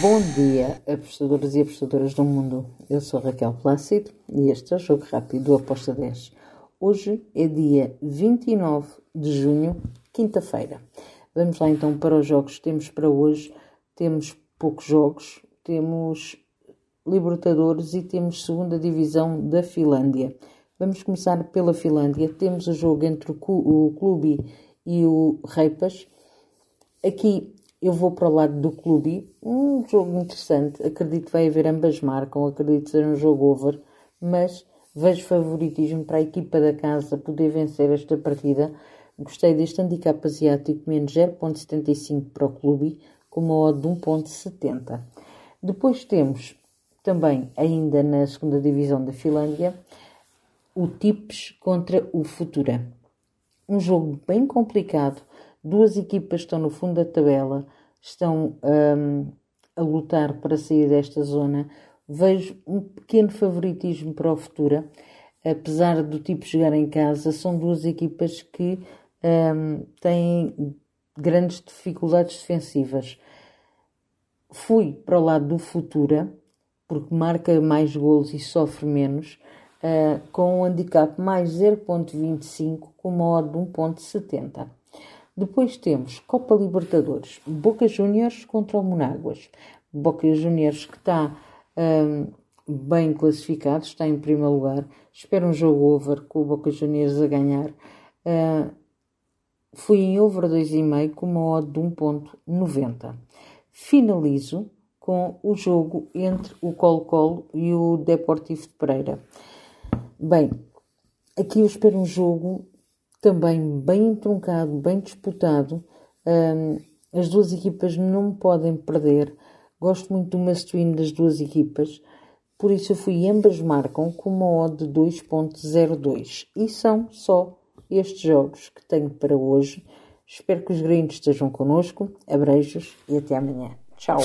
Bom dia, apostadores e apostadoras do mundo. Eu sou Raquel Plácido e este é o Jogo Rápido do Aposta 10. Hoje é dia 29 de junho, quinta-feira. Vamos lá então para os jogos que temos para hoje. Temos poucos jogos, temos Libertadores e temos Segunda Divisão da Finlândia. Vamos começar pela Finlândia. Temos o jogo entre o Clube e o Reipas. Aqui eu vou para o lado do clube. Um jogo interessante. Acredito que vai haver ambas marcam. Acredito ser um jogo over. Mas vejo favoritismo para a equipa da casa poder vencer esta partida. Gostei deste handicap asiático menos 0.75 para o clube com uma odd de 1.70. Depois temos também, ainda na segunda divisão da Finlândia, o Tips contra o Futura. Um jogo bem complicado Duas equipas estão no fundo da tabela, estão um, a lutar para sair desta zona. Vejo um pequeno favoritismo para o Futura, apesar do tipo jogar em casa. São duas equipas que um, têm grandes dificuldades defensivas. Fui para o lado do Futura, porque marca mais golos e sofre menos, uh, com um handicap mais 0.25 com uma odd de 1.70. Depois temos Copa Libertadores, Boca Juniors contra o Monáguas. Boca Juniors que está um, bem classificado, está em primeiro lugar. Espero um jogo over com o Boca Juniors a ganhar. Uh, fui em over 2,5 com uma odd de 1.90. Finalizo com o jogo entre o Colo-Colo e o Deportivo de Pereira. Bem, aqui eu espero um jogo também bem entroncado, bem disputado. Um, as duas equipas não podem perder. Gosto muito do must win das duas equipas. Por isso eu fui ambas marcam com uma odd de 2.02. E são só estes jogos que tenho para hoje. Espero que os gringos estejam connosco. Abreijos e até amanhã. Tchau!